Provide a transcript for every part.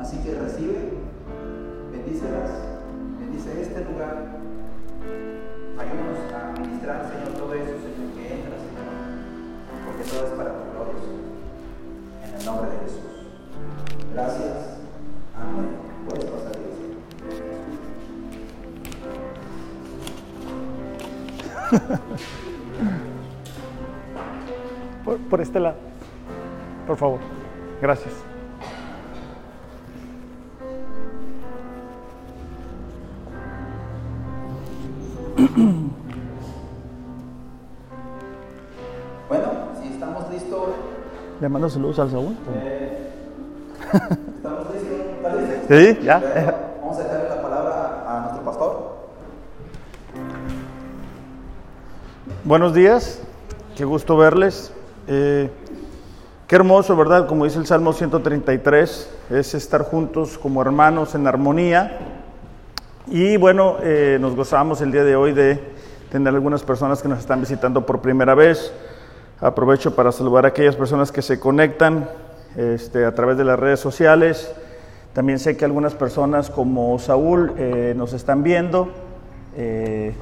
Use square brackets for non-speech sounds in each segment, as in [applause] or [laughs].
Así que recibe, bendícelas, bendice este lugar. Ayúdanos a ministrar, Señor, todo eso, Señor, que entra, Señor, porque todo es para tu gloria. En el nombre de Jesús. Gracias. Amén. Puedes pasar, Dios. [laughs] Por, por este lado. Por favor. Gracias. Mando saludos al Saúl. eh, estamos listos. Sí, ya. Vamos a darle la palabra a nuestro pastor. Buenos días, qué gusto verles. Eh, qué hermoso, ¿verdad? Como dice el Salmo 133, es estar juntos como hermanos en armonía. Y bueno, eh, nos gozamos el día de hoy de tener algunas personas que nos están visitando por primera vez. Aprovecho para saludar a aquellas personas que se conectan este, a través de las redes sociales. También sé que algunas personas como Saúl eh, nos están viendo. eh,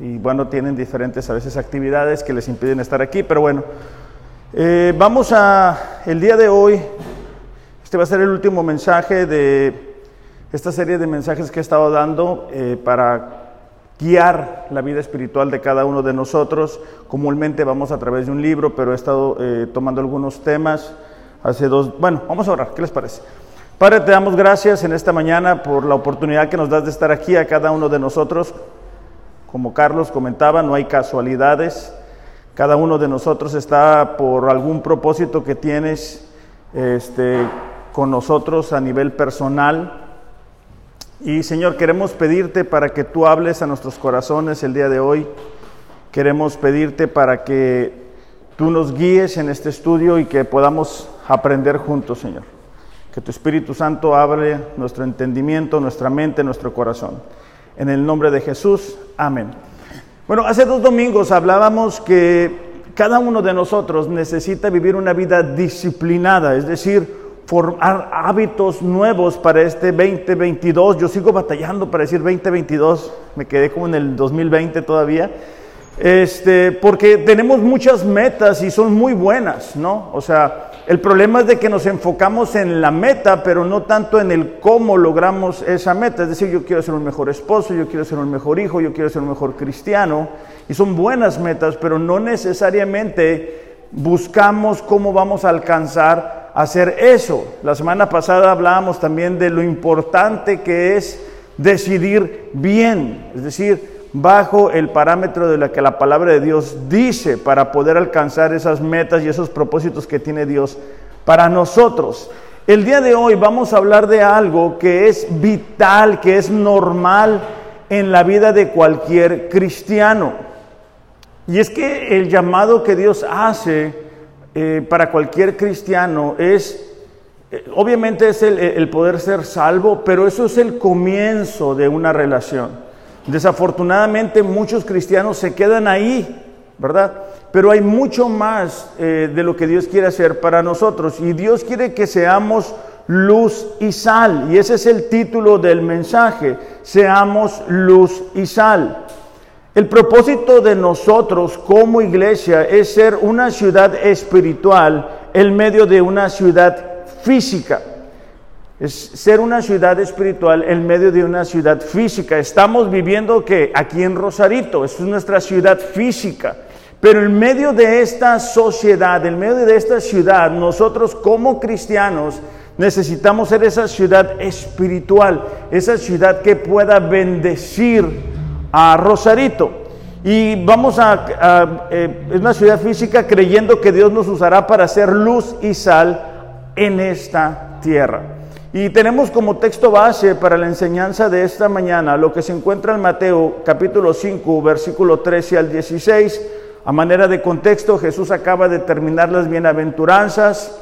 y bueno, tienen diferentes a veces actividades que les impiden estar aquí, pero bueno, eh, vamos a, el día de hoy, este va a ser el último mensaje de esta serie de mensajes que he estado dando para guiar la vida espiritual de cada uno de nosotros. Comúnmente vamos a través de un libro, pero he estado eh, tomando algunos temas hace dos, bueno, vamos a orar, ¿qué les parece? Padre, te damos gracias en esta mañana por la oportunidad que nos das de estar aquí a cada uno de nosotros. Como Carlos comentaba, no hay casualidades. Cada uno de nosotros está por algún propósito que tienes este, con nosotros a nivel personal. Y Señor, queremos pedirte para que tú hables a nuestros corazones el día de hoy. Queremos pedirte para que tú nos guíes en este estudio y que podamos aprender juntos, Señor. Que tu Espíritu Santo abre nuestro entendimiento, nuestra mente, nuestro corazón. En el nombre de Jesús, amén. Bueno, hace dos domingos hablábamos que cada uno de nosotros necesita vivir una vida disciplinada, es decir, formar hábitos nuevos para este 2022. Yo sigo batallando para decir 2022, me quedé como en el 2020 todavía. Este, porque tenemos muchas metas y son muy buenas, ¿no? O sea, el problema es de que nos enfocamos en la meta, pero no tanto en el cómo logramos esa meta. Es decir, yo quiero ser un mejor esposo, yo quiero ser un mejor hijo, yo quiero ser un mejor cristiano. Y son buenas metas, pero no necesariamente buscamos cómo vamos a alcanzar hacer eso. La semana pasada hablábamos también de lo importante que es decidir bien, es decir, bajo el parámetro de lo que la palabra de Dios dice para poder alcanzar esas metas y esos propósitos que tiene Dios para nosotros. El día de hoy vamos a hablar de algo que es vital, que es normal en la vida de cualquier cristiano. Y es que el llamado que Dios hace eh, para cualquier cristiano es, eh, obviamente es el, poder ser salvo, pero eso es el comienzo de una relación. Desafortunadamente muchos cristianos se quedan ahí, ¿verdad? Pero hay mucho más eh, de lo que Dios quiere hacer para nosotros y Dios quiere que seamos luz y sal. Y ese es el título del mensaje, seamos luz y sal. El propósito de nosotros como iglesia es ser una ciudad espiritual en medio de una ciudad física. Es ser una ciudad espiritual en medio de una ciudad física. Estamos viviendo que aquí en Rosarito, es nuestra ciudad física. Pero en medio de esta sociedad, en medio de esta ciudad, nosotros como cristianos necesitamos ser esa ciudad espiritual, esa ciudad que pueda bendecir a Rosarito. Y vamos a, eh, es una ciudad física creyendo que Dios nos usará para hacer luz y sal en esta tierra. Y tenemos como texto base para la enseñanza de esta mañana lo que se encuentra en Mateo capítulo 5, versículo 13 al 16. A manera de contexto, Jesús acaba de terminar las bienaventuranzas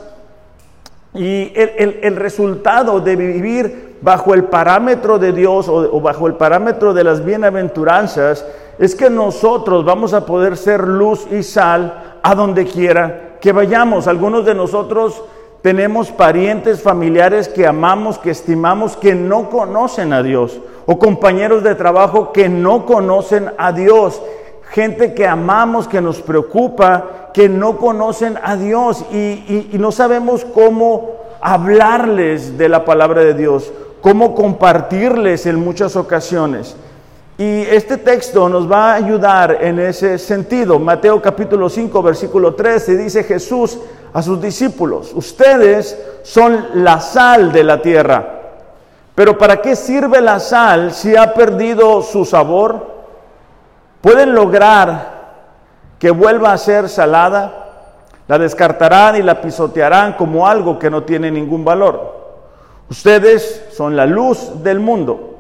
y el, el, el resultado de vivir bajo el parámetro de Dios o, o bajo el parámetro de las bienaventuranzas es que nosotros vamos a poder ser luz y sal a donde quiera que vayamos. Algunos de nosotros tenemos parientes, familiares que amamos, que estimamos, que no conocen a Dios, o compañeros de trabajo que no conocen a Dios, gente que amamos, que nos preocupa, que no conocen a Dios y, no sabemos cómo hablarles de la palabra de Dios, cómo compartirles en muchas ocasiones. Y este texto nos va a ayudar en ese sentido. Mateo capítulo 5, versículo 13 dice Jesús a sus discípulos, ustedes son la sal de la tierra. Pero ¿para qué sirve la sal si ha perdido su sabor? ¿Pueden lograr que vuelva a ser salada? La descartarán y la pisotearán como algo que no tiene ningún valor. Ustedes son la luz del mundo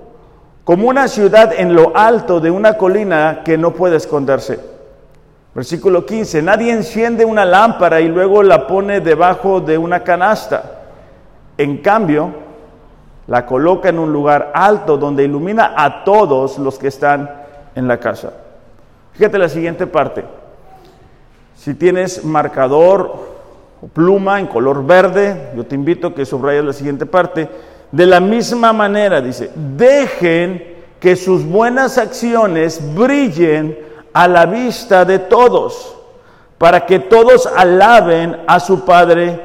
como una ciudad en lo alto de una colina que no puede esconderse. Versículo 15, nadie enciende una lámpara y luego la pone debajo de una canasta. En cambio, la coloca en un lugar alto donde ilumina a todos los que están en la casa. Fíjate la siguiente parte. Si tienes marcador o pluma en color verde, yo te invito a que subrayes la siguiente parte de la misma manera, dice, dejen que sus buenas acciones brillen a la vista de todos, para que todos alaben a su Padre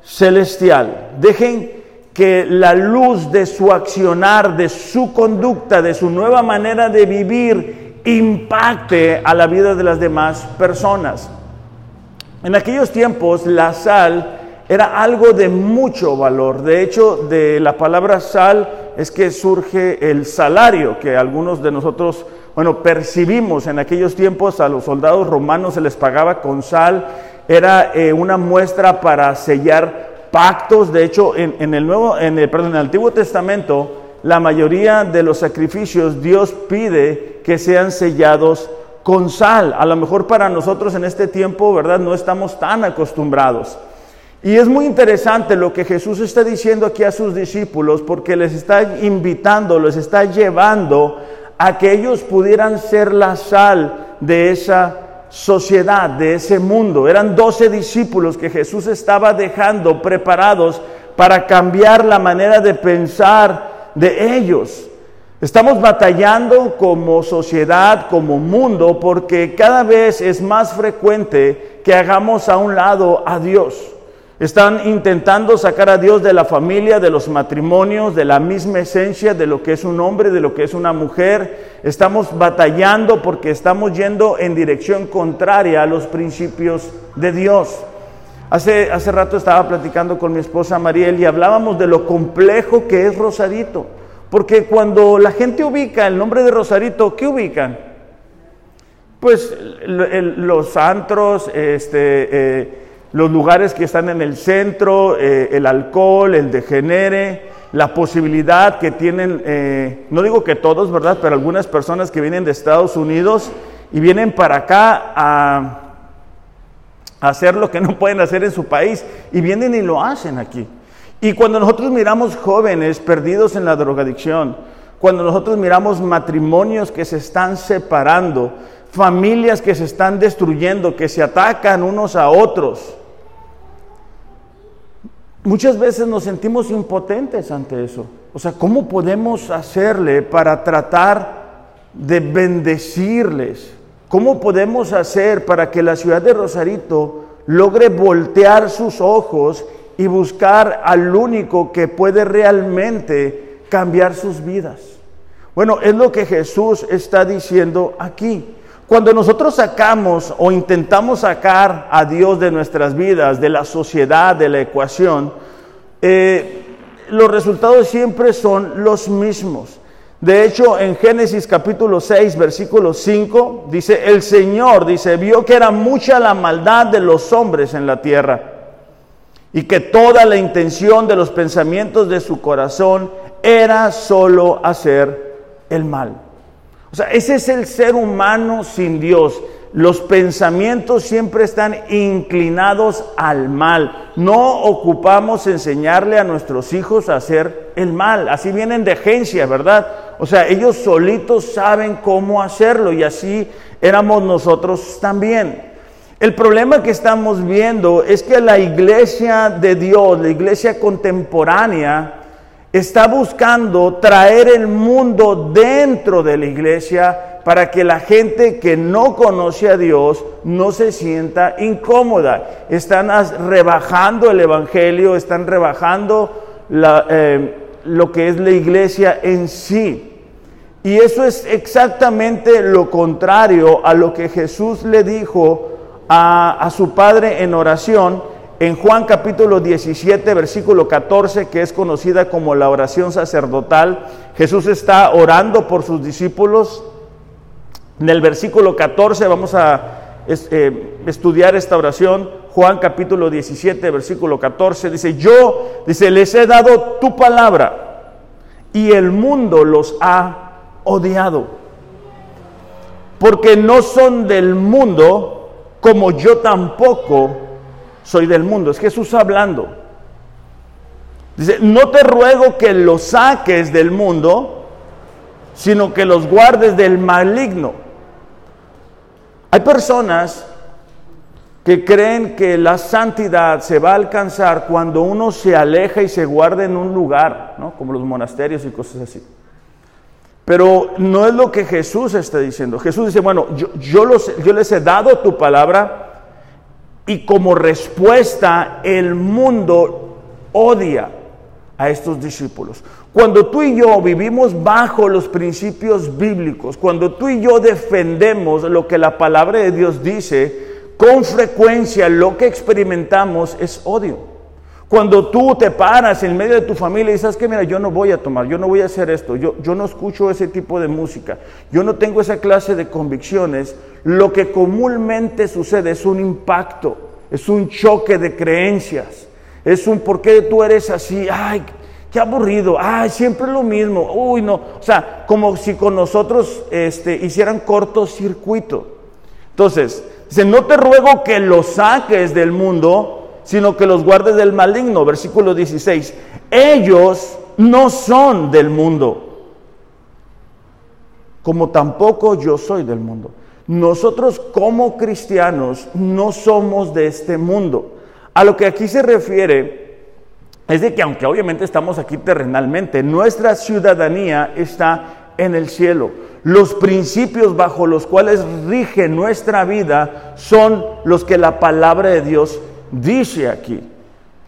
Celestial. Dejen que la luz de su accionar, de su conducta, de su nueva manera de vivir, impacte a la vida de las demás personas. En aquellos tiempos la sal era algo de mucho valor. De hecho, de la palabra sal es que surge el salario que algunos de nosotros, bueno, percibimos en aquellos tiempos a los soldados romanos se les pagaba con sal. Era eh, una muestra para sellar pactos. De hecho, en, el nuevo, en el, perdón, en el Antiguo Testamento, la mayoría de los sacrificios Dios pide que sean sellados con sal. A lo mejor para nosotros en este tiempo, ¿verdad? No estamos tan acostumbrados. Y es muy interesante lo que Jesús está diciendo aquí a sus discípulos porque les está invitando, les está llevando a que ellos pudieran ser la sal de esa sociedad, de ese mundo. Eran doce discípulos que Jesús estaba dejando preparados para cambiar la manera de pensar de ellos. Estamos batallando como sociedad, como mundo, porque cada vez es más frecuente que hagamos a un lado a Dios. Están intentando sacar a Dios de la familia, de los matrimonios, de la misma esencia de lo que es un hombre, de lo que es una mujer. Estamos batallando porque estamos yendo en dirección contraria a los principios de Dios. Hace, hace rato estaba platicando con mi esposa Mariel y hablábamos de lo complejo que es Rosarito. Porque cuando la gente ubica el nombre de Rosarito, ¿qué ubican? Pues los antros, este... Eh, los lugares que están en el centro, eh, el alcohol, el degenere, la posibilidad que tienen, eh, no digo que todos, ¿verdad? Pero algunas personas que vienen de Estados Unidos y vienen para acá a, a hacer lo que no pueden hacer en su país y vienen y lo hacen aquí. Y cuando nosotros miramos jóvenes perdidos en la drogadicción, cuando nosotros miramos matrimonios que se están separando, familias que se están destruyendo, que se atacan unos a otros, Muchas veces nos sentimos impotentes ante eso. O sea, ¿cómo podemos hacerle para tratar de bendecirles? ¿Cómo podemos hacer para que la ciudad de Rosarito logre voltear sus ojos y buscar al único que puede realmente cambiar sus vidas? Bueno, es lo que Jesús está diciendo aquí. Cuando nosotros sacamos o intentamos sacar a Dios de nuestras vidas, de la sociedad, de la ecuación, eh, los resultados siempre son los mismos. De hecho, en Génesis capítulo 6, versículo 5, dice, el Señor, dice, vio que era mucha la maldad de los hombres en la tierra y que toda la intención de los pensamientos de su corazón era solo hacer el mal. O sea, ese es el ser humano sin Dios. Los pensamientos siempre están inclinados al mal. No ocupamos enseñarle a nuestros hijos a hacer el mal. Así vienen de agencia, ¿verdad? O sea, ellos solitos saben cómo hacerlo y así éramos nosotros también. El problema que estamos viendo es que la iglesia de Dios, la iglesia contemporánea, está buscando traer el mundo dentro de la iglesia para que la gente que no conoce a Dios no se sienta incómoda. Están rebajando el Evangelio, están rebajando eh, lo que es la iglesia en sí. Y eso es exactamente lo contrario a lo que Jesús le dijo a, su Padre en oración en Juan capítulo 17, versículo 14, que es conocida como la oración sacerdotal. Jesús está orando por sus discípulos. En el versículo 14 vamos a eh, estudiar esta oración. Juan capítulo 17, versículo 14, dice, yo, les he dado tu palabra y el mundo los ha odiado, porque no son del mundo, como yo tampoco soy del mundo. Es Jesús hablando. Dice, no te ruego que los saques del mundo, sino que los guardes del maligno. Hay personas que creen que la santidad se va a alcanzar cuando uno se aleja y se guarda en un lugar, ¿no? como los monasterios y cosas así. Pero no es lo que Jesús está diciendo. Jesús dice, bueno, yo, yo, les he dado tu palabra y como respuesta el mundo odia a estos discípulos. Cuando tú y yo vivimos bajo los principios bíblicos, cuando tú y yo defendemos lo que la palabra de Dios dice, con frecuencia lo que experimentamos es odio. Cuando tú te paras en medio de tu familia y dices que mira, yo no voy a tomar, yo no voy a hacer esto, yo, yo no escucho ese tipo de música, yo no tengo esa clase de convicciones, lo que comúnmente sucede es un impacto, es un choque de creencias, es un por qué tú eres así, ay, qué aburrido, ay, siempre lo mismo, uy, no, o sea, como si con nosotros este, hicieran cortocircuito. Entonces, dice, no te ruego que lo saques del mundo, sino que los guardes del maligno. Versículo 16. Ellos no son del mundo, como tampoco yo soy del mundo. Nosotros como cristianos no somos de este mundo. A lo que aquí se refiere es de que aunque obviamente estamos aquí terrenalmente, nuestra ciudadanía está en el cielo. Los principios bajo los cuales rige nuestra vida son los que la palabra de Dios dice aquí.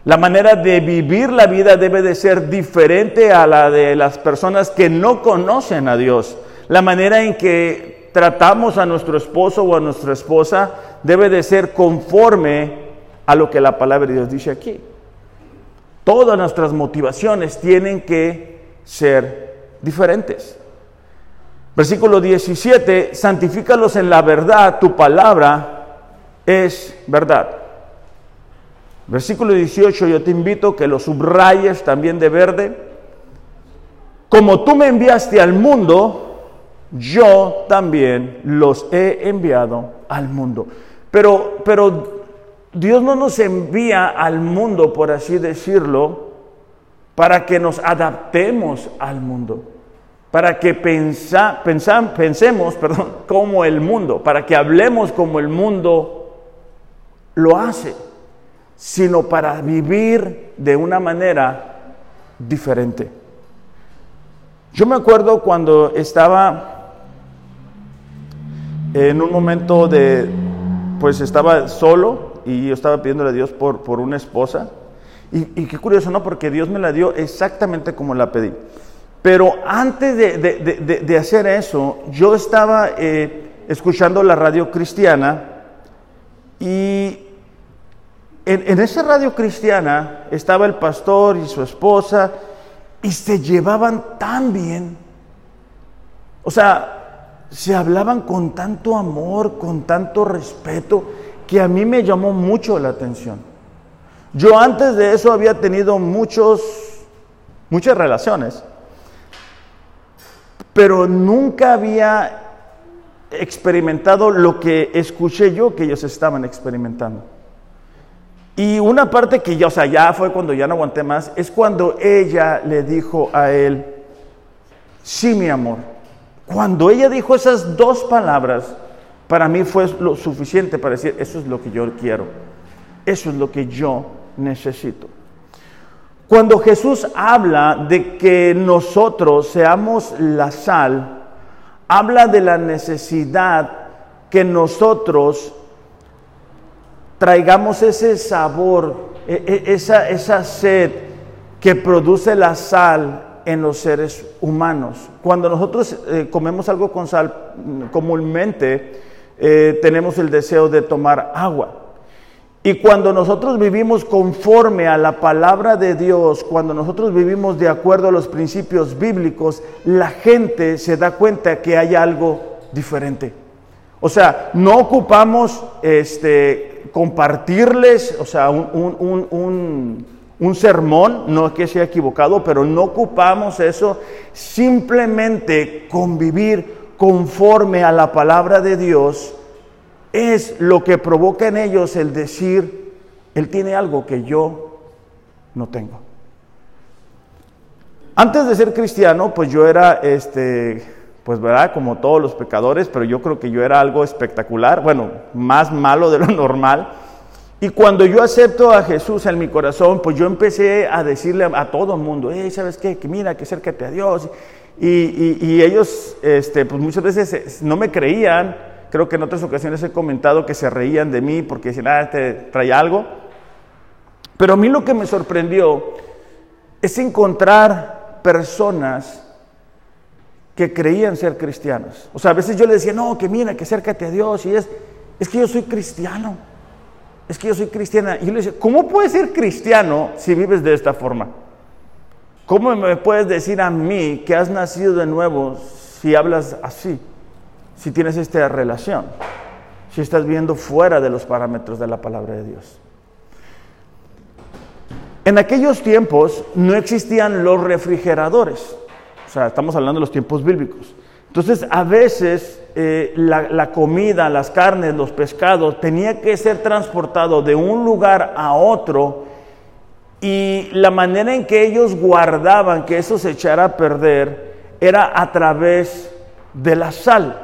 La manera de vivir la vida debe de ser diferente a la de las personas que no conocen a Dios. La manera en que tratamos a nuestro esposo o a nuestra esposa debe de ser conforme a lo que la palabra de Dios dice aquí. Todas nuestras motivaciones tienen que ser diferentes. Versículo 17, santifícalos en la verdad, tu palabra es verdad. Versículo 18, yo te invito que lo subrayes también de verde. Como tú me enviaste al mundo, yo también los he enviado al mundo. Pero, pero Dios no nos envía al mundo, por así decirlo, para que nos adaptemos al mundo, para que pensa, pensemos perdón, [laughs] como el mundo, para que hablemos como el mundo lo hace sino para vivir de una manera diferente. Yo me acuerdo cuando estaba en un momento de, pues estaba solo y yo estaba pidiéndole a Dios por, por una esposa. Y, qué curioso, ¿no? Porque Dios me la dio exactamente como la pedí. Pero antes de, hacer eso, yo estaba eh, escuchando la radio cristiana y en, esa radio cristiana estaba el pastor y su esposa y se llevaban tan bien. O sea, se hablaban con tanto amor, con tanto respeto, que a mí me llamó mucho la atención. Yo antes de eso había tenido muchos, muchas relaciones, pero nunca había experimentado lo que escuché yo que ellos estaban experimentando. Y una parte que ya, o sea, ya fue cuando ya no aguanté más, es cuando ella le dijo a él, sí, mi amor. Cuando ella dijo esas dos palabras, para mí fue lo suficiente para decir, eso es lo que yo quiero, eso es lo que yo necesito. Cuando Jesús habla de que nosotros seamos la sal, habla de la necesidad que nosotros traigamos ese sabor, e, e, esa, esa sed que produce la sal en los seres humanos. Cuando nosotros eh, comemos algo con sal, mm, comúnmente eh, tenemos el deseo de tomar agua. Y cuando nosotros vivimos conforme a la palabra de Dios, cuando nosotros vivimos de acuerdo a los principios bíblicos, la gente se da cuenta que hay algo diferente. O sea, no ocupamos este, compartirles, o sea, un, un sermón, no es que sea equivocado, pero no ocupamos eso, simplemente convivir conforme a la palabra de Dios es lo que provoca en ellos el decir, Él tiene algo que yo no tengo. Antes de ser cristiano, pues yo era, este, pues verdad, como todos los pecadores, pero yo creo que yo era algo espectacular, bueno, más malo de lo normal. Y cuando yo acepto a Jesús en mi corazón, pues yo empecé a decirle a, todo el mundo, hey, ¿sabes qué? Que mira, que acércate a Dios. Y, ellos, este, pues muchas veces eh, no me creían, Creo que en otras ocasiones he comentado que se reían de mí porque decían, ah, te este trae algo. Pero a mí lo que me sorprendió es encontrar personas que creían ser cristianos. O sea, a veces yo les decía, no, que mira, que acércate a Dios. Y es, es que yo soy cristiano. Es que yo soy cristiana. Y yo le decía, ¿cómo puedes ser cristiano si vives de esta forma? ¿Cómo me puedes decir a mí que has nacido de nuevo si hablas así? si tienes esta relación, si estás viendo fuera de los parámetros de la palabra de Dios. En aquellos tiempos no existían los refrigeradores, o sea, estamos hablando de los tiempos bíblicos. Entonces, a veces eh, la, la, comida, las carnes, los pescados, tenía que ser transportado de un lugar a otro y la manera en que ellos guardaban que eso se echara a perder era a través de la sal.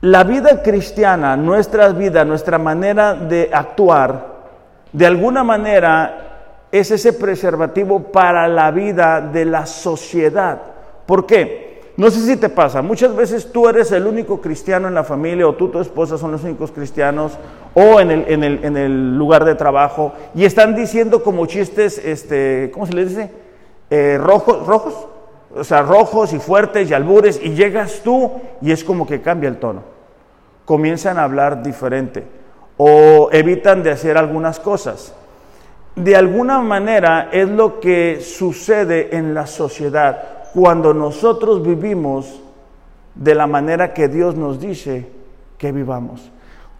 La vida cristiana, nuestra vida, nuestra manera de actuar, de alguna manera es ese preservativo para la vida de la sociedad. ¿Por qué? No sé si te pasa, muchas veces tú eres el único cristiano en la familia o tú, tu esposa son los únicos cristianos o en el, lugar de trabajo y están diciendo como chistes, este, ¿cómo se les dice? Eh, rojos, rojos, o sea, rojos y fuertes y albures, y llegas tú y es como que cambia el tono. Comienzan a hablar diferente o evitan de hacer algunas cosas. De alguna manera es lo que sucede en la sociedad cuando nosotros vivimos de la manera que Dios nos dice que vivamos.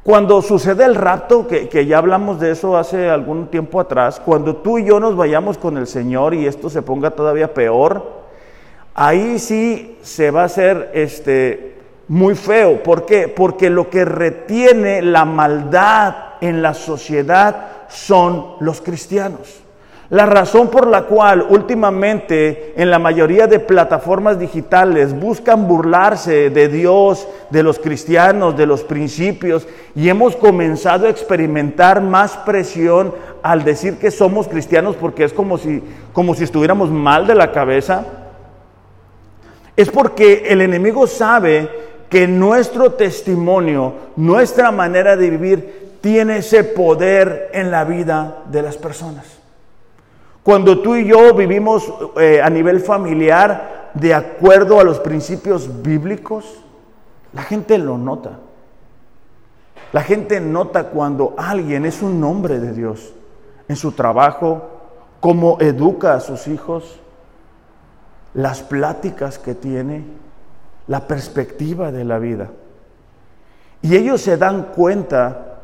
Cuando sucede el rapto, que, que, ya hablamos de eso hace algún tiempo atrás, cuando tú y yo nos vayamos con el Señor y esto se ponga todavía peor, ahí sí se va a hacer este, muy feo. ¿Por qué? Porque lo que retiene la maldad en la sociedad son los cristianos. La razón por la cual últimamente en la mayoría de plataformas digitales buscan burlarse de Dios, de los cristianos, de los principios, y hemos comenzado a experimentar más presión al decir que somos cristianos porque es como si, como si estuviéramos mal de la cabeza, es porque el enemigo sabe que nuestro testimonio, nuestra manera de vivir, tiene ese poder en la vida de las personas. Cuando tú y yo vivimos eh, a nivel familiar de acuerdo a los principios bíblicos, la gente lo nota. La gente nota cuando alguien es un hombre de Dios en su trabajo, cómo educa a sus hijos, las pláticas que tiene, la perspectiva de la vida. Y ellos se dan cuenta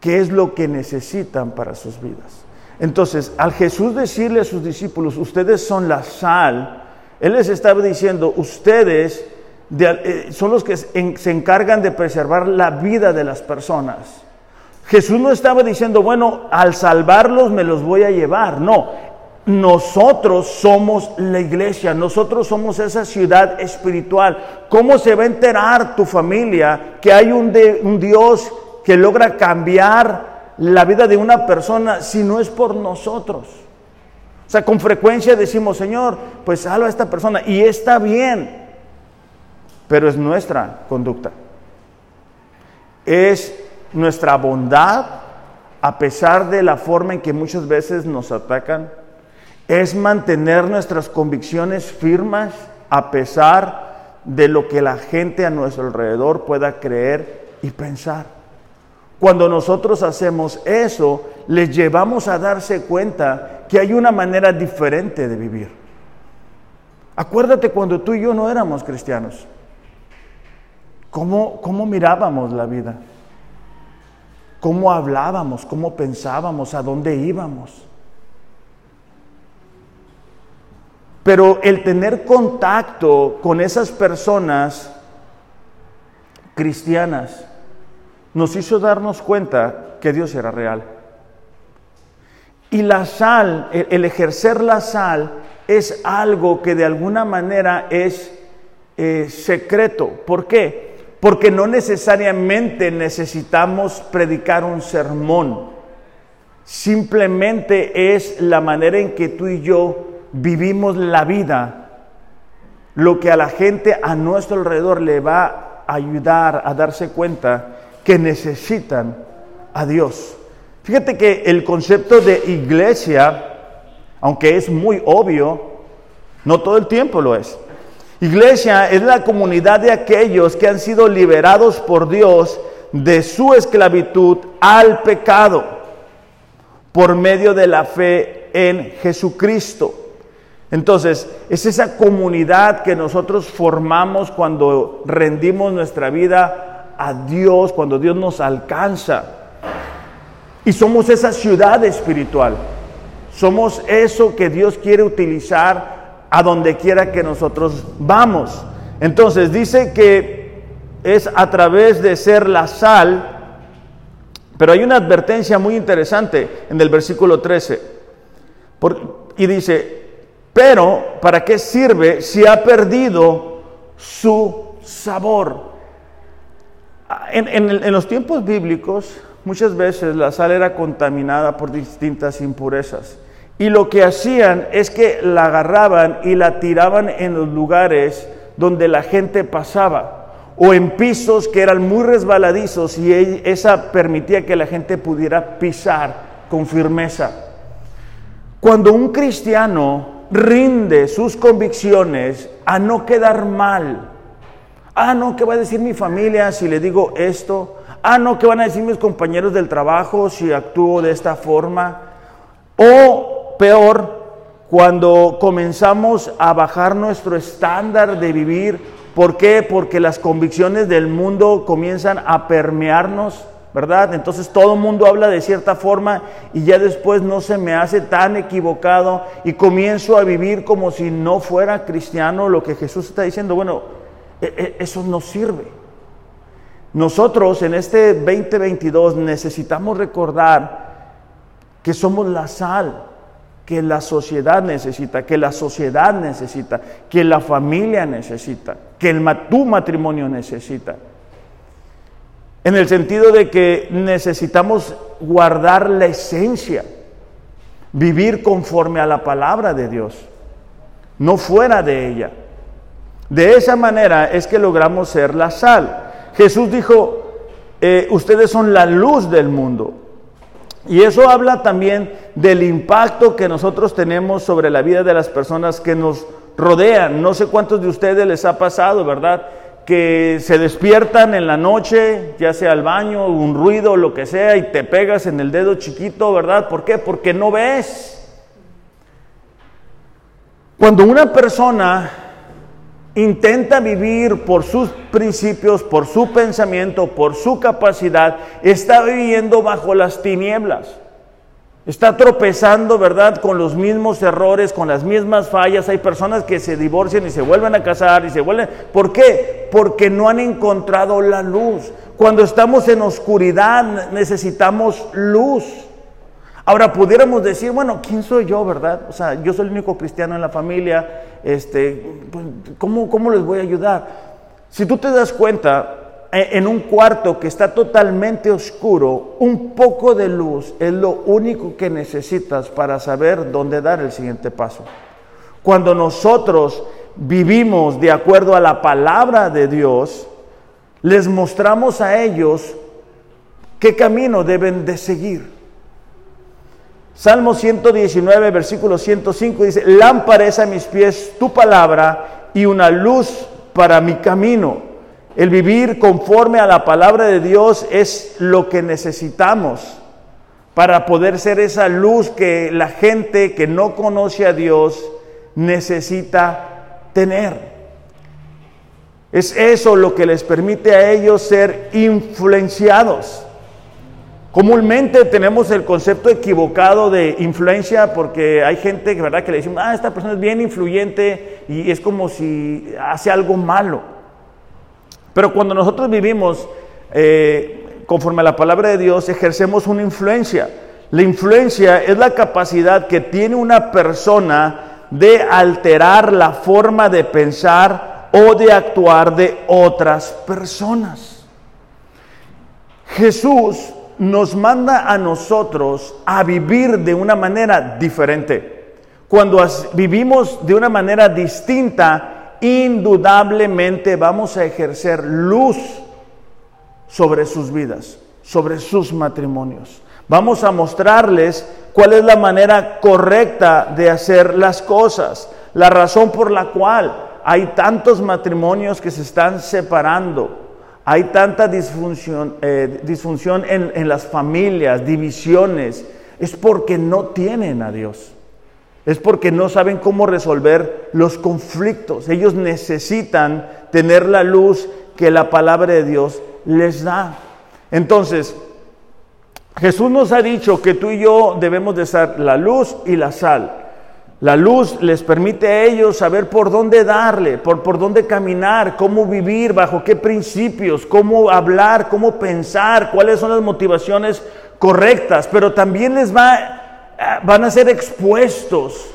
qué es lo que necesitan para sus vidas. Entonces, al Jesús decirle a sus discípulos, ustedes son la sal, Él les estaba diciendo, ustedes eh, son los que se encargan de preservar la vida de las personas. Jesús no estaba diciendo, bueno, al salvarlos me los voy a llevar, no, nosotros somos la iglesia, nosotros somos esa ciudad espiritual. ¿Cómo se va a enterar tu familia que hay un, un Dios que logra cambiar la vida de una persona si no es por nosotros? O sea, con frecuencia decimos, Señor, pues salva a esta persona y está bien, pero es nuestra conducta. Es nuestra bondad a pesar de la forma en que muchas veces nos atacan es mantener nuestras convicciones firmas a pesar de lo que la gente a nuestro alrededor pueda creer y pensar. Cuando nosotros hacemos eso, les llevamos a darse cuenta que hay una manera diferente de vivir. Acuérdate cuando tú y yo no éramos cristianos. ¿Cómo, cómo mirábamos la vida? ¿Cómo hablábamos? ¿Cómo pensábamos? ¿A dónde íbamos? Pero el tener contacto con esas personas cristianas nos hizo darnos cuenta que Dios era real. Y la sal, el, ejercer la sal, es algo que de alguna manera es eh, secreto. ¿Por qué? Porque no necesariamente necesitamos predicar un sermón. Simplemente es la manera en que tú y yo vivimos la vida, lo que a la gente a nuestro alrededor le va a ayudar a darse cuenta que necesitan a Dios. Fíjate que el concepto de iglesia, aunque es muy obvio, no todo el tiempo lo es. Iglesia es la comunidad de aquellos que han sido liberados por Dios de su esclavitud al pecado por medio de la fe en Jesucristo. Entonces, es esa comunidad que nosotros formamos cuando rendimos nuestra vida a Dios, cuando Dios nos alcanza. Y somos esa ciudad espiritual. Somos eso que Dios quiere utilizar a donde quiera que nosotros vamos. Entonces, dice que es a través de ser la sal, pero hay una advertencia muy interesante en el versículo 13. y dice, pero, ¿para qué sirve si ha perdido su sabor? En, los tiempos bíblicos, muchas veces la sal era contaminada por distintas impurezas. Y lo que hacían es que la agarraban y la tiraban en los lugares donde la gente pasaba o en pisos que eran muy resbaladizos y esa permitía que la gente pudiera pisar con firmeza. Cuando un cristiano rinde sus convicciones a no quedar mal. Ah, no, ¿qué va a decir mi familia si le digo esto? Ah, no, ¿qué van a decir mis compañeros del trabajo si actúo de esta forma? O peor, cuando comenzamos a bajar nuestro estándar de vivir, ¿por qué? Porque las convicciones del mundo comienzan a permearnos ¿verdad? Entonces todo el mundo habla de cierta forma y ya después no se me hace tan equivocado y comienzo a vivir como si no fuera cristiano lo que Jesús está diciendo. Bueno, eso no sirve. Nosotros en este 2022 necesitamos recordar que somos la sal que la sociedad necesita, que la sociedad necesita, que la familia necesita, que el, tu matrimonio necesita. En el sentido de que necesitamos guardar la esencia, vivir conforme a la palabra de Dios, no fuera de ella. De esa manera es que logramos ser la sal. Jesús dijo, eh, ustedes son la luz del mundo. Y eso habla también del impacto que nosotros tenemos sobre la vida de las personas que nos rodean. No sé cuántos de ustedes les ha pasado, ¿verdad? que se despiertan en la noche, ya sea al baño, un ruido, lo que sea, y te pegas en el dedo chiquito, ¿verdad? ¿Por qué? Porque no ves. Cuando una persona intenta vivir por sus principios, por su pensamiento, por su capacidad, está viviendo bajo las tinieblas. Está tropezando, ¿verdad?, con los mismos errores, con las mismas fallas. Hay personas que se divorcian y se vuelven a casar y se vuelven... ¿Por qué? Porque no han encontrado la luz. Cuando estamos en oscuridad necesitamos luz. Ahora pudiéramos decir, bueno, ¿quién soy yo, verdad? O sea, yo soy el único cristiano en la familia, este, pues, ¿cómo, cómo les voy a ayudar? Si tú te das cuenta, e, en un cuarto que está totalmente oscuro, un poco de luz es lo único que necesitas para saber dónde dar el siguiente paso. Cuando nosotros vivimos de acuerdo a la palabra de Dios, les mostramos a ellos qué camino deben de seguir. Salmo 119, versículo 105 dice, lámpara a mis pies tu palabra y una luz para mi camino. El vivir conforme a la palabra de Dios es lo que necesitamos para poder ser esa luz que la gente que no conoce a Dios necesita tener. Es eso lo que les permite a ellos ser influenciados. Comúnmente tenemos el concepto equivocado de influencia porque hay gente ¿verdad? que le dicen, ah, esta persona es bien influyente y es como si hace algo malo. Pero cuando nosotros vivimos eh, conforme a la palabra de Dios, ejercemos una influencia. La influencia es la capacidad que tiene una persona de alterar la forma de pensar o de actuar de otras personas. Jesús nos manda a nosotros a vivir de una manera diferente. Cuando vivimos de una manera distinta, indudablemente vamos a ejercer luz sobre sus vidas, sobre sus matrimonios. Vamos a mostrarles cuál es la manera correcta de hacer las cosas, la razón por la cual hay tantos matrimonios que se están separando, hay tanta disfunción, eh, disfunción en, en las familias, divisiones, es porque no tienen a Dios. Es porque no saben cómo resolver los conflictos. Ellos necesitan tener la luz que la palabra de Dios les da. Entonces, Jesús nos ha dicho que tú y yo debemos de ser la luz y la sal. La luz les permite a ellos saber por dónde darle, por, por dónde caminar, cómo vivir, bajo qué principios, cómo hablar, cómo pensar, cuáles son las motivaciones correctas, pero también les va, eh, van a ser expuestos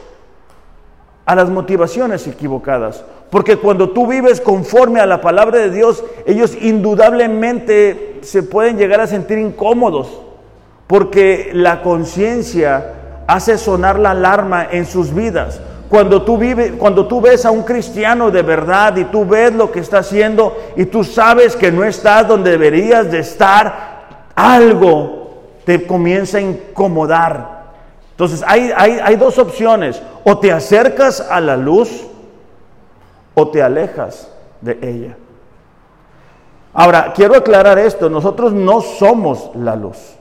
a las motivaciones equivocadas. Porque cuando tú vives conforme a la palabra de Dios, ellos indudablemente se pueden llegar a sentir incómodos, porque la conciencia hace sonar la alarma en sus vidas. Cuando tú, vives, cuando tú ves a un cristiano de verdad y tú ves lo que está haciendo y tú sabes que no estás donde deberías de estar, algo te comienza a incomodar. Entonces hay, hay, dos opciones, o te acercas a la luz o te alejas de ella. Ahora, quiero aclarar esto, nosotros no somos la luz.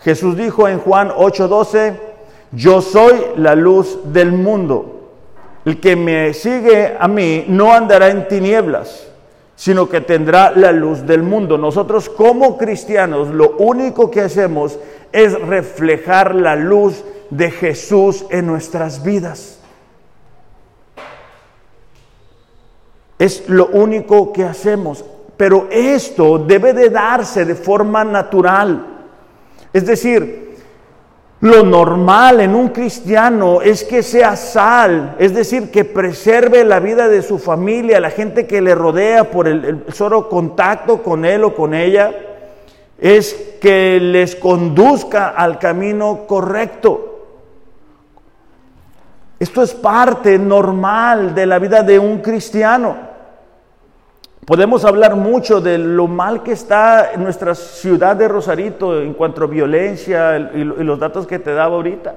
Jesús dijo en Juan 8:12, yo soy la luz del mundo. El que me sigue a mí no andará en tinieblas, sino que tendrá la luz del mundo. Nosotros como cristianos lo único que hacemos es reflejar la luz de Jesús en nuestras vidas. Es lo único que hacemos. Pero esto debe de darse de forma natural. Es decir, lo normal en un cristiano es que sea sal, es decir, que preserve la vida de su familia, la gente que le rodea por el, solo contacto con él o con ella, es que les conduzca al camino correcto. Esto es parte normal de la vida de un cristiano. Podemos hablar mucho de lo mal que está nuestra ciudad de Rosarito en cuanto a violencia y los datos que te daba ahorita.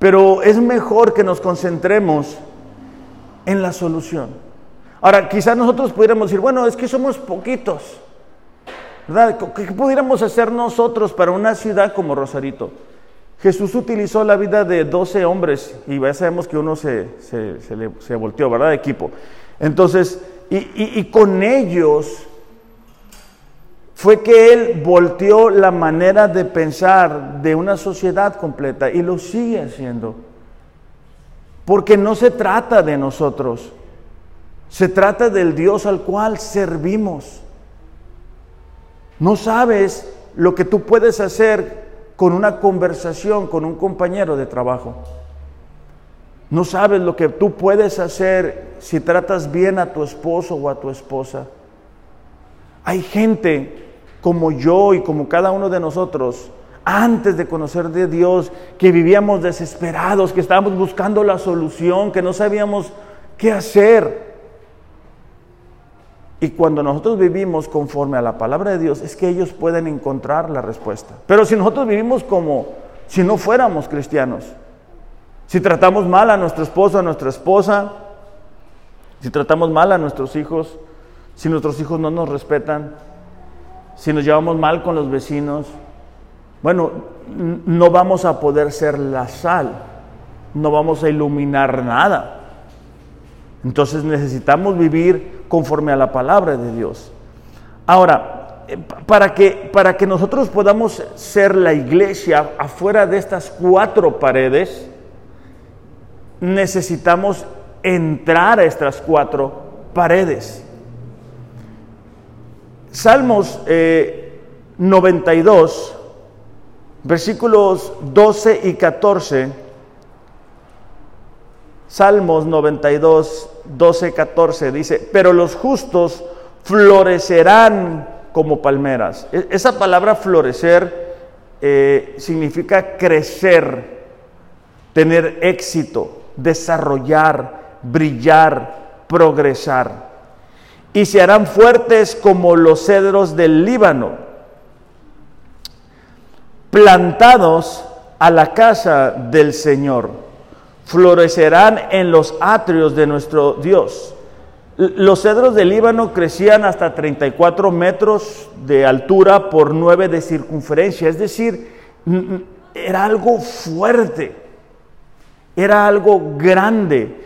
Pero es mejor que nos concentremos en la solución. Ahora, quizás nosotros pudiéramos decir, bueno, es que somos poquitos. ¿Verdad? ¿Qué pudiéramos hacer nosotros para una ciudad como Rosarito? Jesús utilizó la vida de 12 hombres y ya sabemos que uno se, se, se volteó, ¿verdad? De equipo. Entonces, y, con ellos fue que él volteó la manera de pensar de una sociedad completa y lo sigue haciendo. Porque no se trata de nosotros, se trata del Dios al cual servimos. No sabes lo que tú puedes hacer con una conversación con un compañero de trabajo. No sabes lo que tú puedes hacer si tratas bien a tu esposo o a tu esposa. Hay gente como yo y como cada uno de nosotros, antes de conocer de Dios, que vivíamos desesperados, que estábamos buscando la solución, que no sabíamos qué hacer. Y cuando nosotros vivimos conforme a la palabra de Dios, es que ellos pueden encontrar la respuesta. Pero si nosotros vivimos como si no fuéramos cristianos, si tratamos mal a nuestro esposo, a nuestra esposa, si tratamos mal a nuestros hijos, si nuestros hijos no nos respetan, si nos llevamos mal con los vecinos, bueno, no vamos a poder ser la sal, no vamos a iluminar nada. Entonces necesitamos vivir conforme a la palabra de Dios. Ahora, eh, para que, para que nosotros podamos ser la iglesia afuera de estas cuatro paredes, necesitamos entrar a estas cuatro paredes. Salmos 92, eh, versículos 12 y 14. Salmos 92, 12, 14 dice, pero los justos florecerán como palmeras. E, esa palabra florecer eh, significa crecer, tener éxito, desarrollar, brillar, progresar. Y se harán fuertes como los cedros del Líbano, plantados a la casa del Señor, florecerán en los atrios de nuestro Dios. Los cedros del Líbano crecían hasta 34 metros de altura por 9 de circunferencia, es decir, era algo fuerte, era algo grande.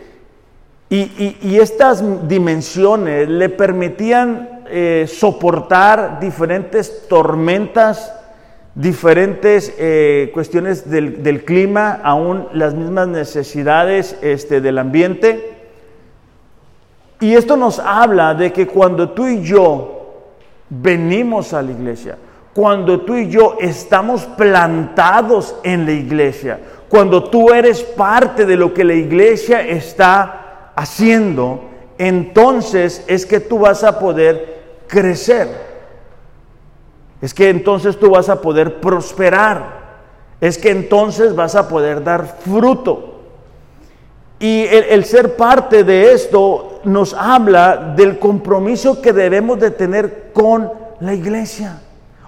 Y, estas dimensiones le permitían eh, soportar diferentes tormentas, diferentes eh, cuestiones del, clima, aún las mismas necesidades este, del ambiente. Y esto nos habla de que cuando tú y yo venimos a la iglesia, cuando tú y yo estamos plantados en la iglesia, cuando tú eres parte de lo que la iglesia está haciendo, entonces es que tú vas a poder crecer. Es que entonces tú vas a poder prosperar. Es que entonces vas a poder dar fruto. Y el, ser parte de esto nos habla del compromiso que debemos de tener con la iglesia.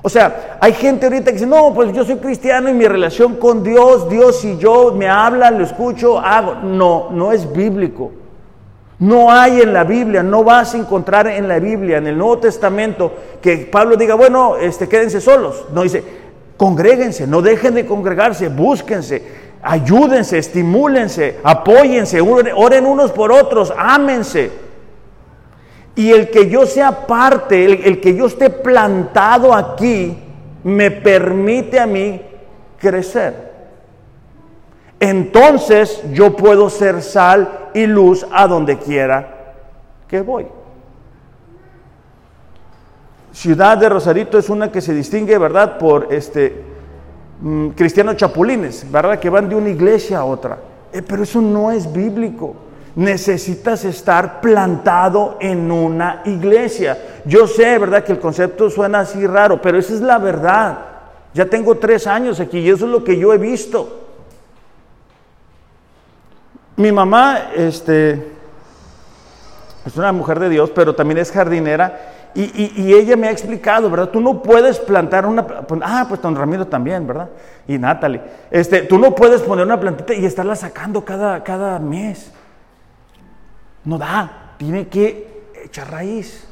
O sea, hay gente ahorita que dice, no, pues yo soy cristiano y mi relación con Dios, Dios y yo me habla, lo escucho, hago. No, no es bíblico. No hay en la Biblia, no vas a encontrar en la Biblia, en el Nuevo Testamento, que Pablo diga, bueno, este, quédense solos. No dice, congréguense, no dejen de congregarse, búsquense, ayúdense, estimúlense, apóyense, oren unos por otros, ámense. Y el que yo sea parte, el, que yo esté plantado aquí, me permite a mí crecer entonces yo puedo ser sal y luz a donde quiera que voy. Ciudad de Rosarito es una que se distingue, ¿verdad?, por este mm, cristianos chapulines, ¿verdad?, que van de una iglesia a otra. Eh, pero eso no es bíblico. Necesitas estar plantado en una iglesia. Yo sé, ¿verdad?, que el concepto suena así raro, pero esa es la verdad. Ya tengo tres años aquí y eso es lo que yo he visto. Mi mamá este, es una mujer de Dios, pero también es jardinera. Y, ella me ha explicado, ¿verdad? Tú no puedes plantar una... Ah, pues don Ramiro también, ¿verdad? Y Natalie. Este, tú no puedes poner una plantita y estarla sacando cada, cada mes. No da. Tiene que echar raíz.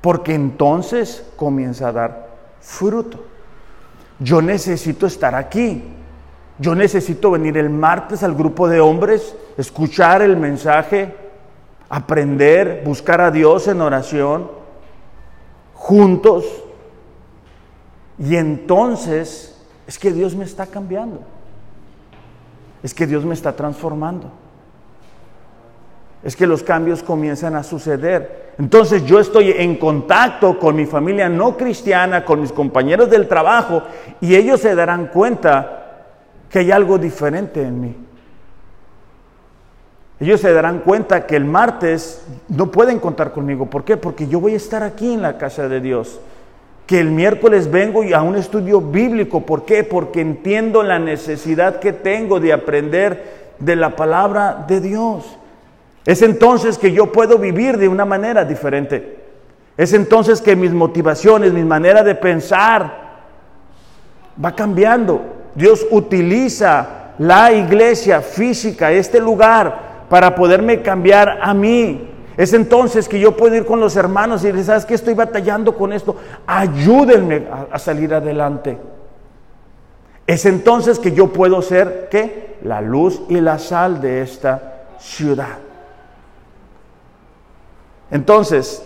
Porque entonces comienza a dar fruto. Yo necesito estar aquí. Yo necesito venir el martes al grupo de hombres, escuchar el mensaje, aprender, buscar a Dios en oración, juntos. Y entonces es que Dios me está cambiando. Es que Dios me está transformando. Es que los cambios comienzan a suceder. Entonces yo estoy en contacto con mi familia no cristiana, con mis compañeros del trabajo, y ellos se darán cuenta que hay algo diferente en mí. Ellos se darán cuenta que el martes no pueden contar conmigo. ¿Por qué? Porque yo voy a estar aquí en la casa de Dios. Que el miércoles vengo a un estudio bíblico. ¿Por qué? Porque entiendo la necesidad que tengo de aprender de la palabra de Dios. Es entonces que yo puedo vivir de una manera diferente. Es entonces que mis motivaciones, mi manera de pensar va cambiando. Dios utiliza la iglesia física, este lugar, para poderme cambiar a mí. Es entonces que yo puedo ir con los hermanos y decir, ¿sabes qué? Estoy batallando con esto. Ayúdenme a, a salir adelante. Es entonces que yo puedo ser, ¿qué? La luz y la sal de esta ciudad. Entonces,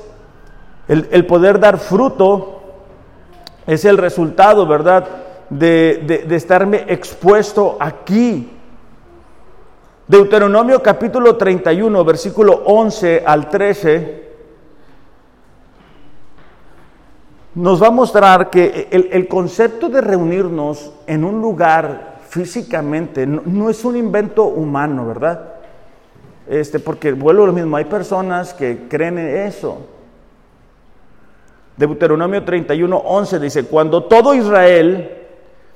el, poder dar fruto es el resultado, ¿verdad? De, de estarme expuesto aquí. Deuteronomio capítulo 31, versículo 11 al 13, nos va a mostrar que el, concepto de reunirnos en un lugar físicamente no es un invento humano, ¿verdad? Este, porque vuelvo a lo mismo, hay personas que creen en eso. Deuteronomio 31, 11 dice, cuando todo Israel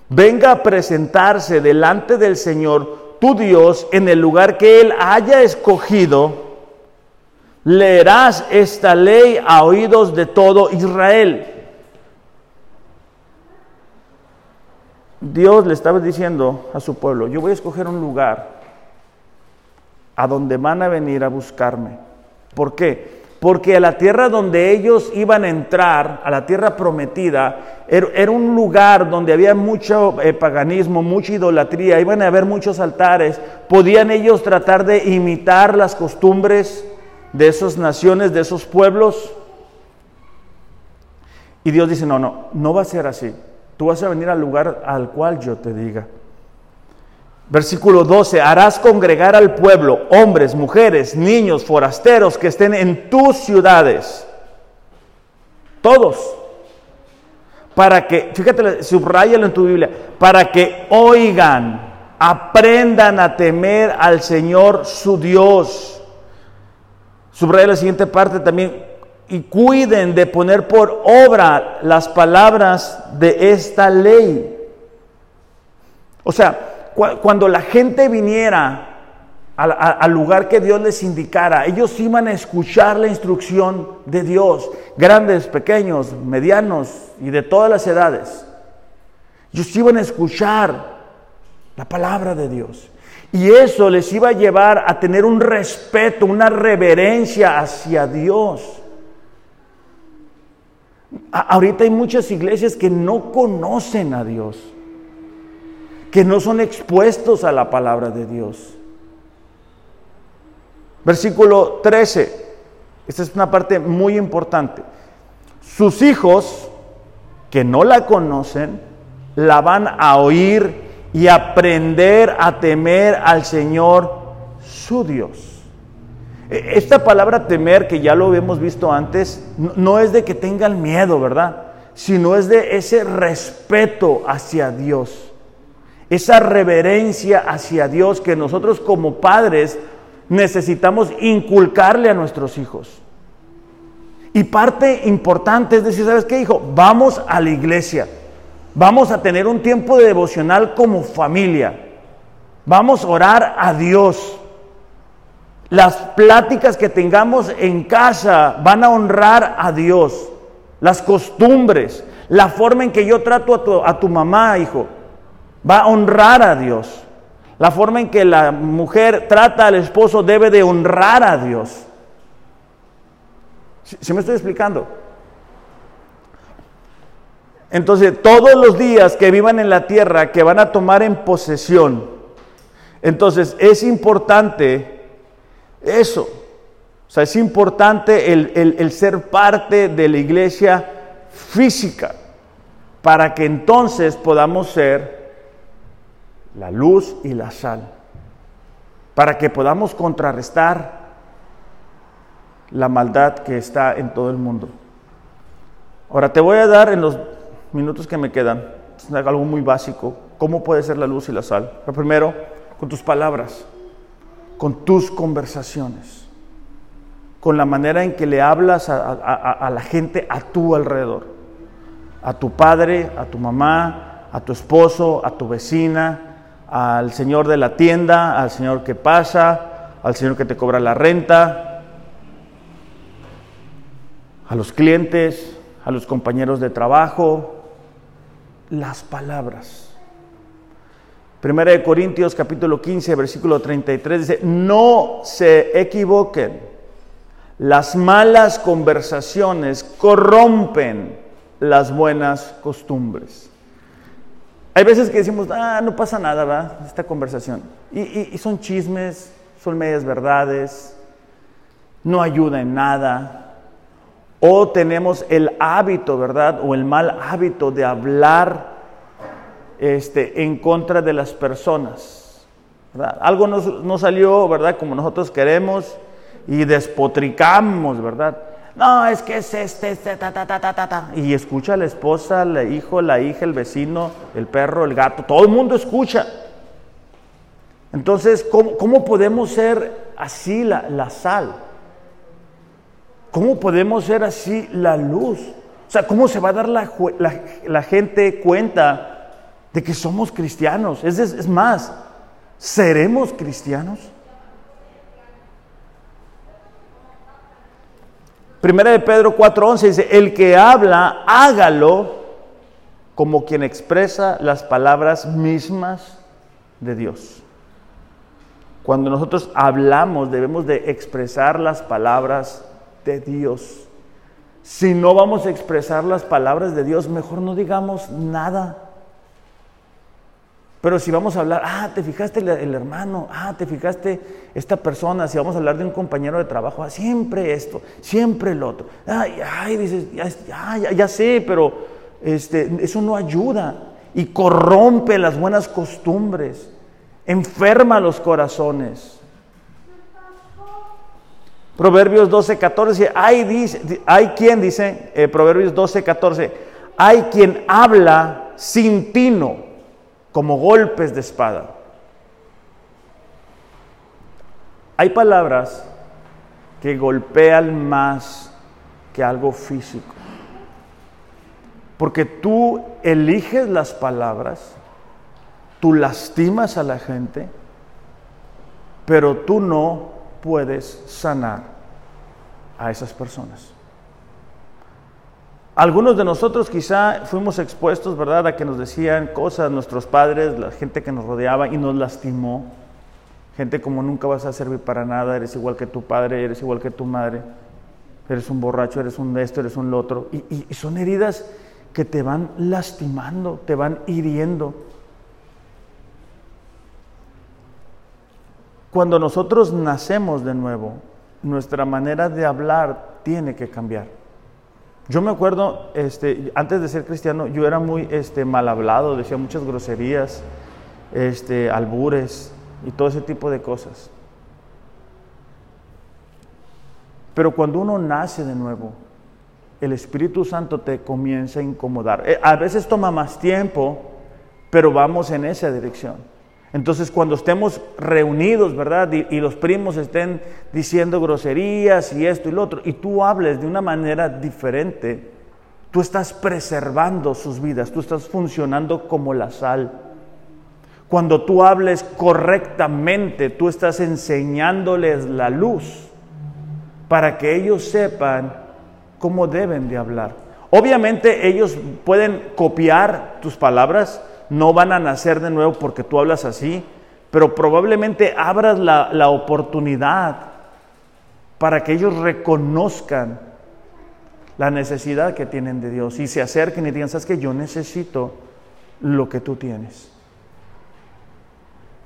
venga a presentarse delante del Señor, tu Dios, en el lugar que Él haya escogido, leerás esta ley a oídos de todo Israel. Dios le estaba diciendo a su pueblo, yo voy a escoger un lugar a donde van a venir a buscarme. ¿Por qué? Porque a la tierra donde ellos iban a entrar, a la tierra prometida, er, era un lugar donde había mucho eh, paganismo, mucha idolatría, iban a haber muchos altares. Podían ellos tratar de imitar las costumbres de esas naciones, de esos pueblos. Y Dios dice, no, no, no va a ser así. Tú vas a venir al lugar al cual yo te diga. Versículo 12, harás congregar al pueblo, hombres, mujeres, niños, forasteros que estén en tus ciudades. Todos. Para que, fíjate, subrayalo en tu Biblia, para que oigan, aprendan a temer al Señor su Dios. Subraya la siguiente parte también, y cuiden de poner por obra las palabras de esta ley. O sea, cuando la gente viniera al, lugar que Dios les indicara, ellos iban a escuchar la instrucción de Dios, grandes, pequeños, medianos y de todas las edades. Ellos iban a escuchar la palabra de Dios. Y eso les iba a llevar a tener un respeto, una reverencia hacia Dios. ahorita hay muchas iglesias que no conocen a Dios que no son expuestos a la palabra de Dios. Versículo 13. Esta es una parte muy importante. Sus hijos, que no la conocen, la van a oír y aprender a temer al Señor su Dios. E, esta palabra temer, que ya lo hemos visto antes, no es de que tengan miedo, ¿verdad? Sino es de ese respeto hacia Dios esa reverencia hacia Dios que nosotros como padres necesitamos inculcarle a nuestros hijos. Y parte importante es decir, ¿sabes qué, hijo? Vamos a la iglesia. Vamos a tener un tiempo de devocional como familia. Vamos a orar a Dios. Las pláticas que tengamos en casa van a honrar a Dios. Las costumbres, la forma en que yo trato a tu, a tu mamá, hijo va a honrar a Dios. La forma en que la mujer trata al esposo debe de honrar a Dios. ¿Se me estoy explicando? Entonces, todos los días que vivan en la tierra, que van a tomar en posesión, entonces es importante eso. O sea, es importante el, el ser parte de la iglesia física para que entonces podamos ser la luz y la sal, para que podamos contrarrestar la maldad que está en todo el mundo. Ahora te voy a dar en los minutos que me quedan algo muy básico, cómo puede ser la luz y la sal. Primero, con tus palabras, con tus conversaciones, con la manera en que le hablas a, la gente a tu alrededor, a tu padre, a tu mamá, a tu esposo, a tu vecina, al señor de la tienda, al señor que pasa, al señor que te cobra la renta, a los clientes, a los compañeros de trabajo, las palabras. Primera de Corintios capítulo 15, versículo 33 dice, no se equivoquen, las malas conversaciones corrompen las buenas costumbres. Hay veces que decimos, ah, no pasa nada, ¿va? Esta conversación. Y, son chismes, son medias verdades, no ayuda en nada. O tenemos el hábito, ¿verdad? O el mal hábito de hablar este, en contra de las personas. Algo no salió, ¿verdad? Como nosotros queremos y despotricamos, ¿verdad? No, es que es este, este, ta, ta, ta, ta, ta, Y escucha la esposa, el hijo, la hija, el vecino, el perro, el gato, todo el mundo escucha. Entonces, ¿cómo, podemos ser así la, la, sal? ¿Cómo podemos ser así la luz? O sea, ¿cómo se va a dar la, la, gente cuenta de que somos cristianos? Es, es más, ¿seremos cristianos? Primera de Pedro 4:11 dice, el que habla, hágalo como quien expresa las palabras mismas de Dios. Cuando nosotros hablamos debemos de expresar las palabras de Dios. Si no vamos a expresar las palabras de Dios, mejor no digamos nada. Pero si vamos a hablar, ah, te fijaste el, hermano, ah, te fijaste esta persona, si vamos a hablar de un compañero de trabajo, ah, siempre esto, siempre el otro. Ay, ay, dices, ya, ya, sé, pero este, eso no ayuda y corrompe las buenas costumbres, enferma los corazones. Proverbios 12, 14, hay, dice, hay quien dice, eh, Proverbios 12, 14, hay quien habla sin tino como golpes de espada. Hay palabras que golpean más que algo físico. Porque tú eliges las palabras, tú lastimas a la gente, pero tú no puedes sanar a esas personas. Algunos de nosotros quizá fuimos expuestos, ¿verdad?, a que nos decían cosas nuestros padres, la gente que nos rodeaba y nos lastimó. Gente como nunca vas a servir para nada, eres igual que tu padre, eres igual que tu madre, eres un borracho, eres un de esto, eres un lo otro. Y, y son heridas que te van lastimando, te van hiriendo. Cuando nosotros nacemos de nuevo, nuestra manera de hablar tiene que cambiar. Yo me acuerdo, este, antes de ser cristiano, yo era muy este, mal hablado, decía muchas groserías, este, albures y todo ese tipo de cosas. Pero cuando uno nace de nuevo, el Espíritu Santo te comienza a incomodar. Eh, a veces toma más tiempo, pero vamos en esa dirección. Entonces, cuando estemos reunidos, ¿verdad? Y, los primos estén diciendo groserías y esto y lo otro, y tú hables de una manera diferente, tú estás preservando sus vidas, tú estás funcionando como la sal. Cuando tú hables correctamente, tú estás enseñándoles la luz para que ellos sepan cómo deben de hablar. Obviamente ellos pueden copiar tus palabras, no van a nacer de nuevo porque tú hablas así, pero probablemente abras la, oportunidad para que ellos reconozcan la necesidad que tienen de Dios y se acerquen y digan, sabes que yo necesito lo que tú tienes.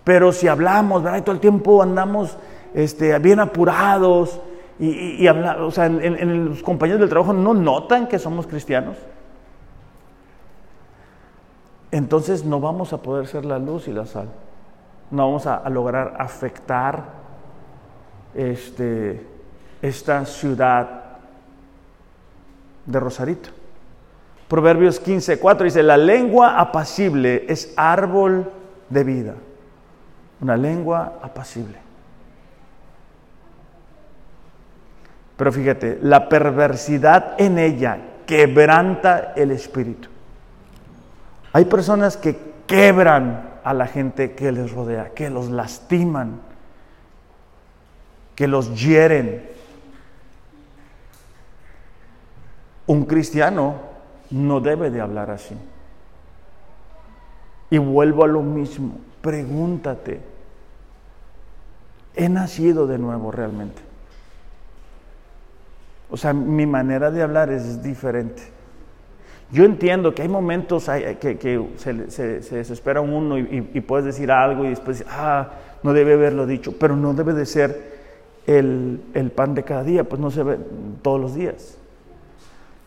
Pero si hablamos, ¿verdad? todo el tiempo andamos este, bien apurados y, o sea, en los compañeros del trabajo no notan que somos cristianos entonces no vamos a poder ser la luz y la sal. No vamos a, lograr afectar este, esta ciudad de Rosarito. Proverbios 15, 4 dice, la lengua apacible es árbol de vida. Una lengua apacible. Pero fíjate, la perversidad en ella quebranta el espíritu. Hay personas que quebran a la gente que les rodea, que los lastiman, que los hieren. Un cristiano no debe de hablar así. Y vuelvo a lo mismo, pregúntate, ¿he nacido de nuevo realmente? O sea, mi manera de hablar es diferente. Yo entiendo que hay momentos que, se, desespera uno y, puedes decir algo y después, ah, no debe haberlo dicho, pero no debe de ser el, el pan de cada día, pues no se ve todos los días.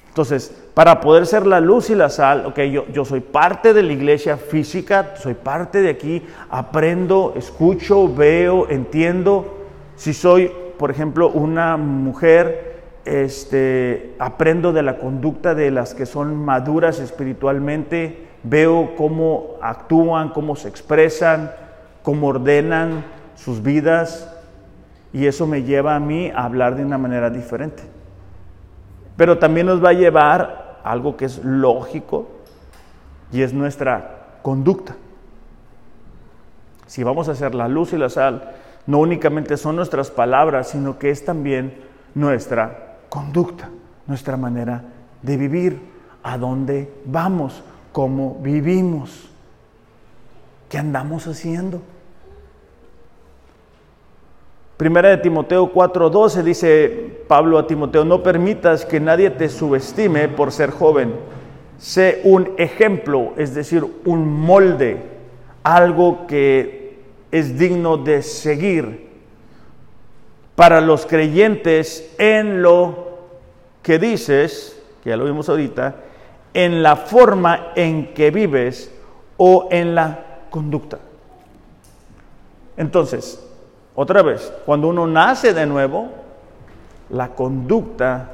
Entonces, para poder ser la luz y la sal, ok, yo, yo soy parte de la iglesia física, soy parte de aquí, aprendo, escucho, veo, entiendo. Si soy, por ejemplo, una mujer, este, aprendo de la conducta de las que son maduras espiritualmente, veo cómo actúan, cómo se expresan, cómo ordenan sus vidas, y eso me lleva a mí a hablar de una manera diferente pero también nos va a llevar a algo que es lógico y es nuestra conducta. Si vamos a hacer la luz y la sal, no únicamente son nuestras palabras, sino que es también nuestra conducta, nuestra manera de vivir, a dónde vamos, cómo vivimos, qué andamos haciendo. Primera de Timoteo 4:12 dice Pablo a Timoteo, no permitas que nadie te subestime por ser joven. Sé un ejemplo, es decir, un molde, algo que es digno de seguir para los creyentes en lo que dices, que ya lo vimos ahorita, en la forma en que vives o en la conducta. Entonces, otra vez, cuando uno nace de nuevo, la conducta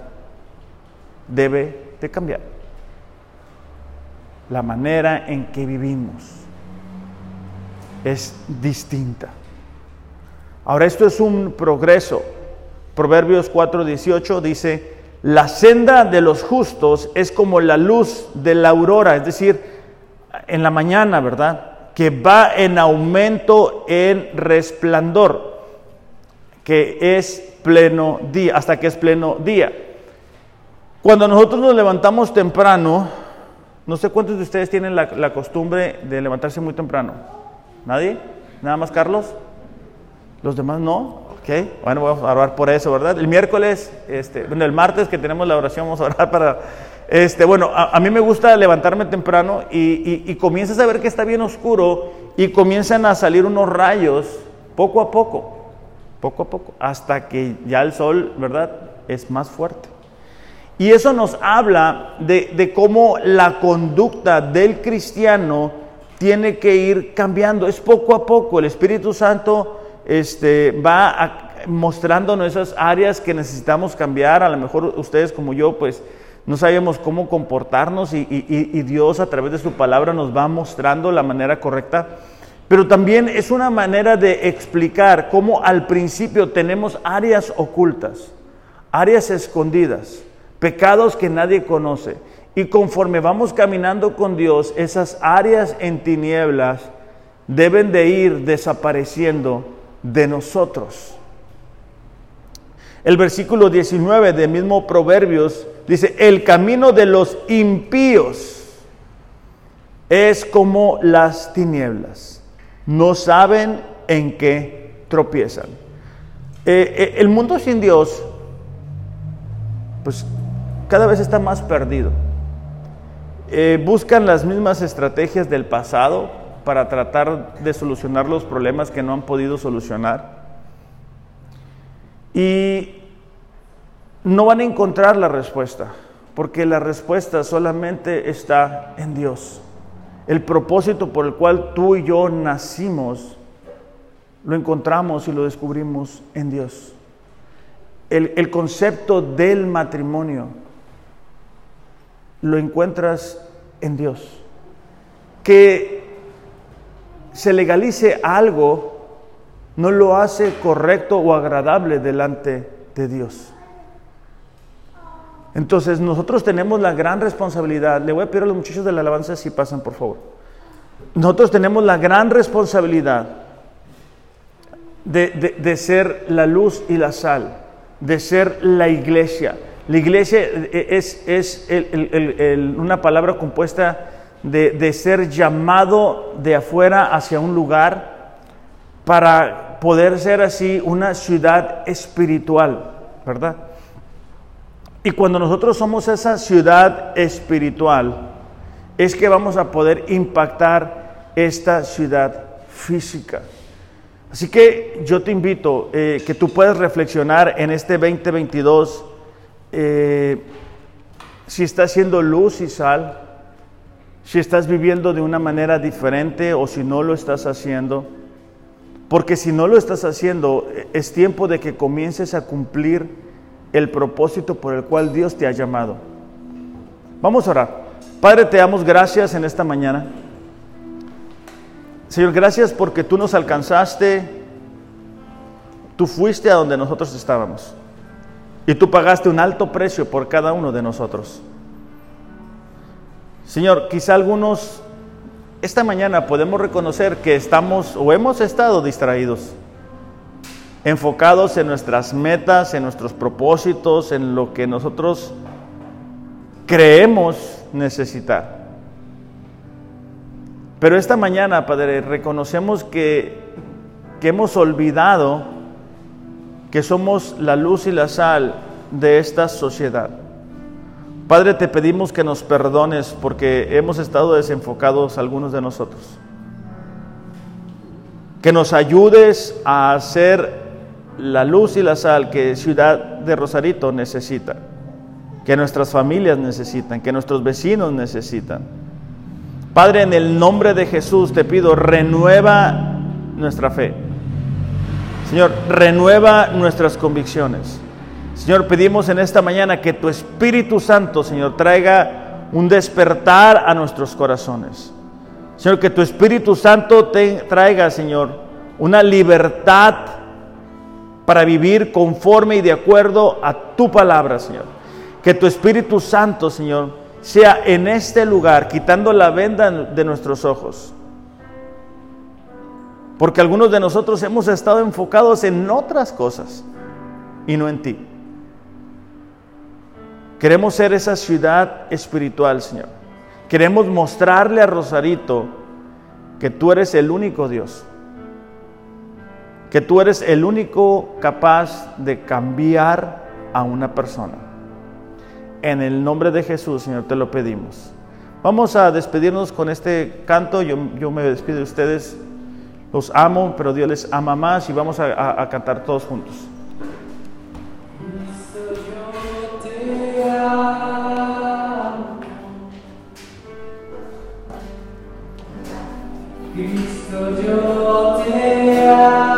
debe de cambiar. La manera en que vivimos es distinta. Ahora esto es un progreso. Proverbios 4:18 dice, la senda de los justos es como la luz de la aurora, es decir, en la mañana, ¿verdad? Que va en aumento en resplandor que es pleno día, hasta que es pleno día. Cuando nosotros nos levantamos temprano, no sé cuántos de ustedes tienen la, costumbre de levantarse muy temprano. ¿Nadie? ¿Nada más Carlos? ¿Los demás no? Ok, bueno, vamos a orar por eso, ¿verdad? El miércoles, este, bueno, el martes que tenemos la oración, vamos a orar para... Este, bueno, a, mí me gusta levantarme temprano y, y comienzas a ver que está bien oscuro y comienzan a salir unos rayos poco a poco poco a poco, hasta que ya el sol, ¿verdad?, es más fuerte. Y eso nos habla de, cómo la conducta del cristiano tiene que ir cambiando. Es poco a poco. El Espíritu Santo este, va mostrándonos esas áreas que necesitamos cambiar. A lo mejor ustedes como yo, pues no sabemos cómo comportarnos y Dios a través de su palabra nos va mostrando la manera correcta pero también es una manera de explicar cómo al principio tenemos áreas ocultas, áreas escondidas, pecados que nadie conoce. Y conforme vamos caminando con Dios, esas áreas en tinieblas deben de ir desapareciendo de nosotros. El versículo 19 del mismo Proverbios dice, el camino de los impíos es como las tinieblas no saben en qué tropiezan. Eh, eh, el mundo sin Dios, pues cada vez está más perdido. Eh, buscan las mismas estrategias del pasado para tratar de solucionar los problemas que no han podido solucionar. Y no van a encontrar la respuesta, porque la respuesta solamente está en Dios. El propósito por el cual tú y yo nacimos, lo encontramos y lo descubrimos en Dios. el, el concepto del matrimonio lo encuentras en Dios. Que se legalice algo no lo hace correcto o agradable delante de Dios. Entonces nosotros tenemos la gran responsabilidad, le voy a pedir a los muchachos de la alabanza si pasan por favor, nosotros tenemos la gran responsabilidad de, ser la luz y la sal, de ser la iglesia. La iglesia es, es una palabra compuesta de, de ser llamado de afuera hacia un lugar para poder ser así una ciudad espiritual, ¿verdad? Y cuando nosotros somos esa ciudad espiritual, es que vamos a poder impactar esta ciudad física. Así que yo te invito eh, que tú puedas reflexionar en este 2022 eh, si estás siendo luz y sal, si estás viviendo de una manera diferente o si no lo estás haciendo. Porque si no lo estás haciendo, es tiempo de que comiences a cumplir el propósito por el cual Dios te ha llamado. Vamos a orar. Padre, te damos gracias en esta mañana. Señor, gracias porque tú nos alcanzaste, tú fuiste a donde nosotros estábamos y tú pagaste un alto precio por cada uno de nosotros. Señor, quizá algunos esta mañana podemos reconocer que estamos o hemos estado distraídos enfocados en nuestras metas, en nuestros propósitos, en lo que nosotros creemos necesitar. Pero esta mañana, Padre, reconocemos que, que hemos olvidado que somos la luz y la sal de esta sociedad. Padre, te pedimos que nos perdones porque hemos estado desenfocados algunos de nosotros. Que nos ayudes a hacer la luz y la sal que Ciudad de Rosarito necesita, que nuestras familias necesitan, que nuestros vecinos necesitan. Padre, en el nombre de Jesús te pido, renueva nuestra fe. Señor, renueva nuestras convicciones. Señor, pedimos en esta mañana que tu Espíritu Santo, Señor, traiga un despertar a nuestros corazones. Señor, que tu Espíritu Santo traiga, Señor, una libertad para vivir conforme y de acuerdo a tu palabra, Señor. Que tu Espíritu Santo, Señor, sea en este lugar, quitando la venda de nuestros ojos. Porque algunos de nosotros hemos estado enfocados en otras cosas y no en ti. Queremos ser esa ciudad espiritual, Señor. Queremos mostrarle a Rosarito que tú eres el único Dios que tú eres el único capaz de cambiar a una persona. En el nombre de Jesús, Señor, te lo pedimos. Vamos a despedirnos con este canto. Yo, me despido de ustedes. Los amo, pero Dios les ama más y vamos a, a cantar todos juntos. 그리스도여 제야